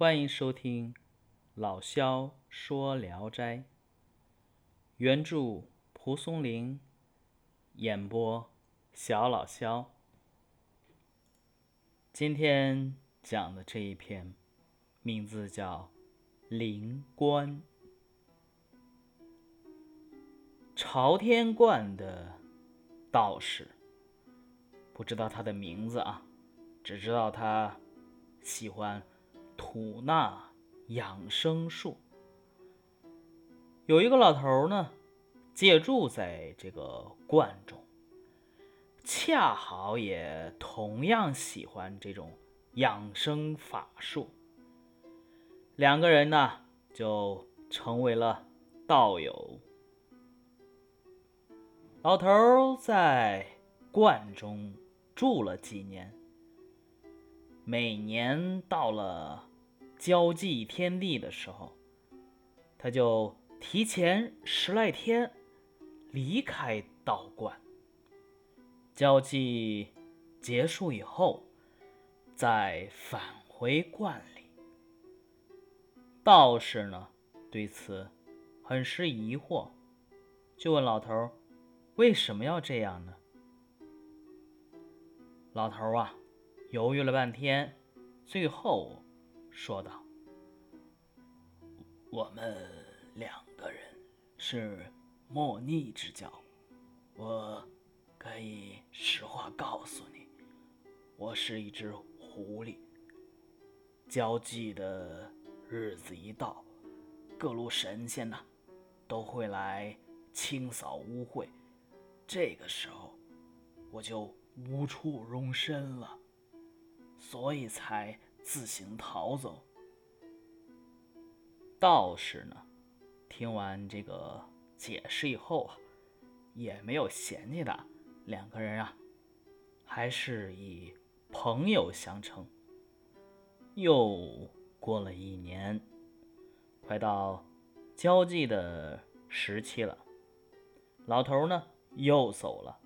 欢迎收听老萧说《聊斋》，原著蒲松龄，演播小老萧。今天讲的这一篇，名字叫《灵官》。朝天观的道士，不知道他的名字啊，只知道他喜欢吐纳养生术。有一个老头呢，借住在这个观中，恰好也同样喜欢这种养生法术。两个人呢，就成为了道友。老头在观中住了几年，每年到了交际天地的时候，他就提前十来天离开道观。交际结束以后，再返回观里。道士呢，对此很是疑惑，就问老头。为什么要这样呢？老头啊，犹豫了半天，最后说道：“我们两个人是莫逆之交，我可以实话告诉你，我是一只狐狸。交际的日子一到，各路神仙呐，都会来清扫污秽。”这个时候，我就无处容身了，所以才自行逃走。道士呢，听完这个解释以后啊，也没有嫌弃他，两个人啊，还是以朋友相称。又过了一年，快到交际的时期了，老头呢？又走了，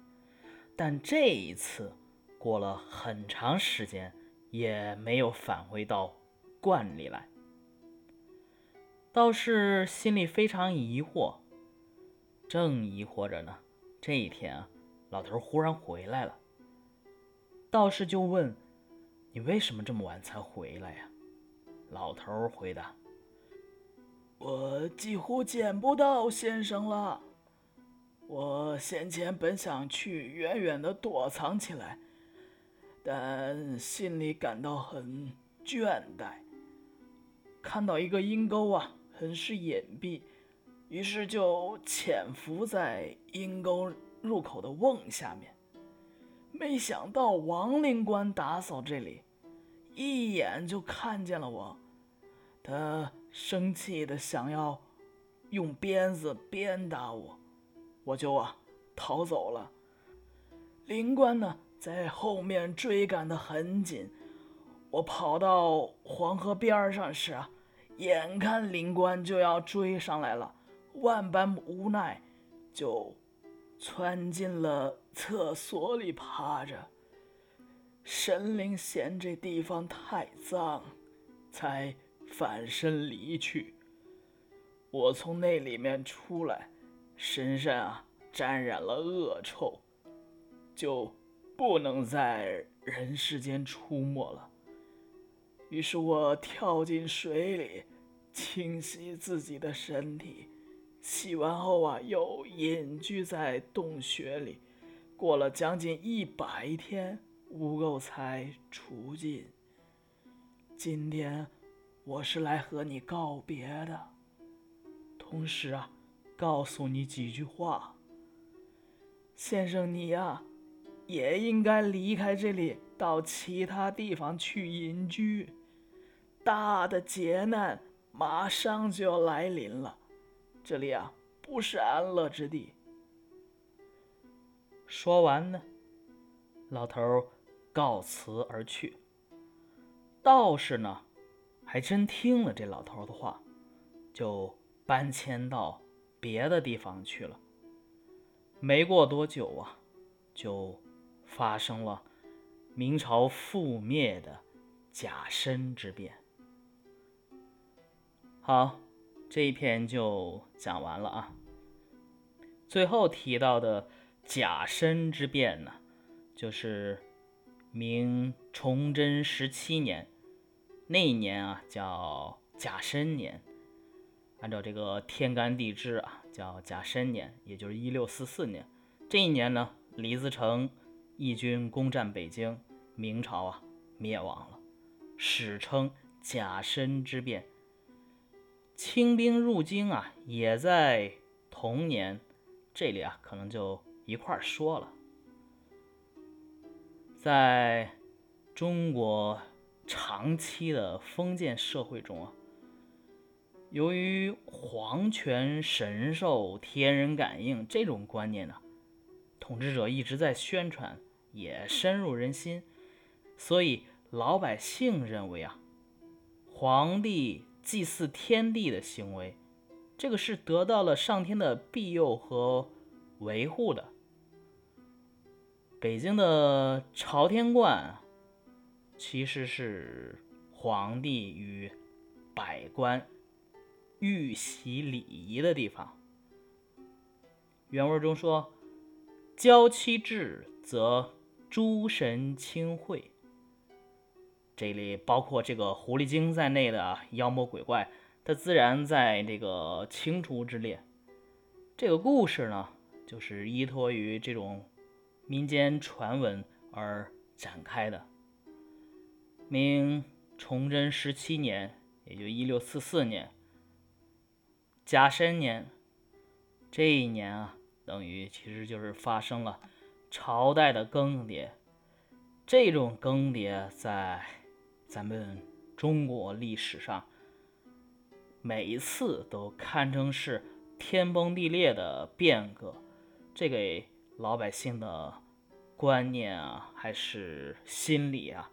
但这一次过了很长时间，也没有返回到观里来。道士心里非常疑惑，正疑惑着呢。这一天啊，老头忽然回来了。道士就问：“你为什么这么晚才回来呀？”老头回答：“我几乎见不到先生了。”我先前本想去远远的躲藏起来，但心里感到很倦怠。看到一个阴沟啊，很是隐蔽，于是就潜伏在阴沟入口的瓮下面。没想到王灵官打扫这里，一眼就看见了我，他生气的想要用鞭子鞭打我。我就啊逃走了，灵官呢在后面追赶的很紧。我跑到黄河边上时，眼看灵官就要追上来了，万般无奈，就窜进了厕所里趴着。神灵嫌这地方太脏，才反身离去。我从那里面出来。身上啊沾染了恶臭，就不能在人世间出没了。于是我跳进水里，清洗自己的身体。洗完后啊，又隐居在洞穴里，过了将近一百天，污垢才除尽。今天我是来和你告别的，同时啊。告诉你几句话，先生，你呀，也应该离开这里，到其他地方去隐居。大的劫难马上就要来临了，这里啊不是安乐之地。说完呢，老头告辞而去。道士呢，还真听了这老头的话，就搬迁到。别的地方去了。没过多久啊，就发生了明朝覆灭的甲申之变。好，这一篇就讲完了啊。最后提到的甲申之变呢，就是明崇祯十七年，那一年啊叫甲申年，按照这个天干地支啊叫甲申年，也就是一六四四年。这一年呢，李自成义军攻占北京，明朝啊灭亡了，史称甲申之变。清兵入京啊，也在同年。这里啊，可能就一块儿说了。在中国长期的封建社会中啊，由于皇权神授、天人感应这种观念呢，统治者一直在宣传，也深入人心，所以老百姓认为啊，皇帝祭祀天地的行为。这个是得到了上天的庇佑和维护的。北京的朝天观，其实是皇帝与百官玉玺礼仪的地方。原文中说：“交期至，则诸神亲会。”这里包括这个狐狸精在内的妖魔鬼怪。他自然在这个清除之列。这个故事呢，就是依托于这种民间传闻而展开的。明崇祯十七年，也就一六四四年，甲申年，这一年啊，等于其实就是发生了朝代的更迭。这种更迭在咱们中国历史上。每一次都堪称是天崩地裂的变革，这给老百姓的观念啊，还是心理啊，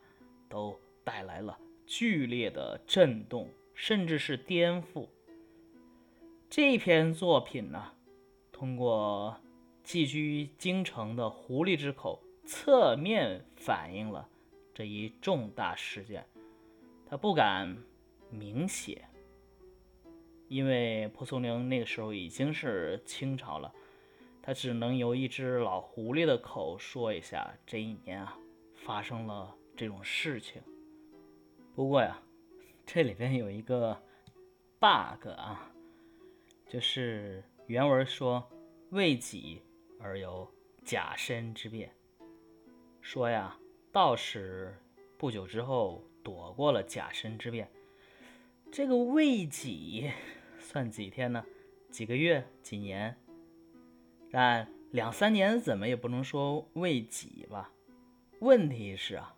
都带来了剧烈的震动，甚至是颠覆。这篇作品呢，通过寄居京城的狐狸之口，侧面反映了这一重大事件。他不敢明写。因为蒲松龄那个时候已经是清朝了，他只能由一只老狐狸的口说一下这一年啊发生了这种事情。不过呀，这里边有一个 bug 啊，就是原文说为己而有甲申之变，说呀道士不久之后躲过了甲申之变，这个为己。算几天呢？几个月？几年？但两三年怎么也不能说为己吧？问题是啊，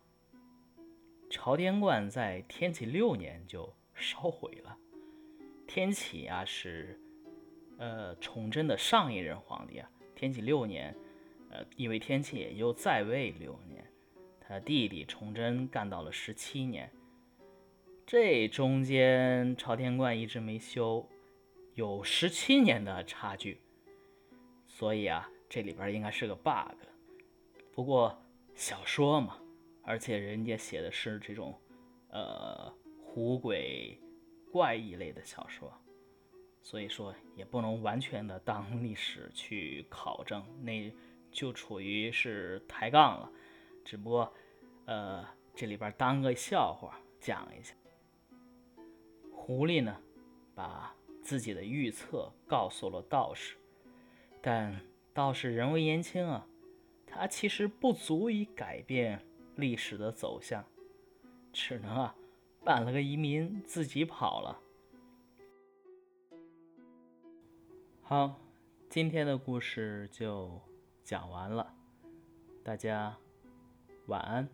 朝天观在天启六年就烧毁了。天启啊是，呃，崇祯的上一任皇帝啊。天启六年，呃，因为天启也就在位六年，他弟弟崇祯干到了十七年，这中间朝天观一直没修。有十七年的差距，所以啊，这里边应该是个 bug。不过小说嘛，而且人家写的是这种，呃，狐鬼怪异类的小说，所以说也不能完全的当历史去考证，那就处于是抬杠了。只不过，呃，这里边当个笑话讲一下，狐狸呢，把。自己的预测告诉了道士，但道士人微言轻啊，他其实不足以改变历史的走向，只能啊办了个移民自己跑了。好，今天的故事就讲完了，大家晚安。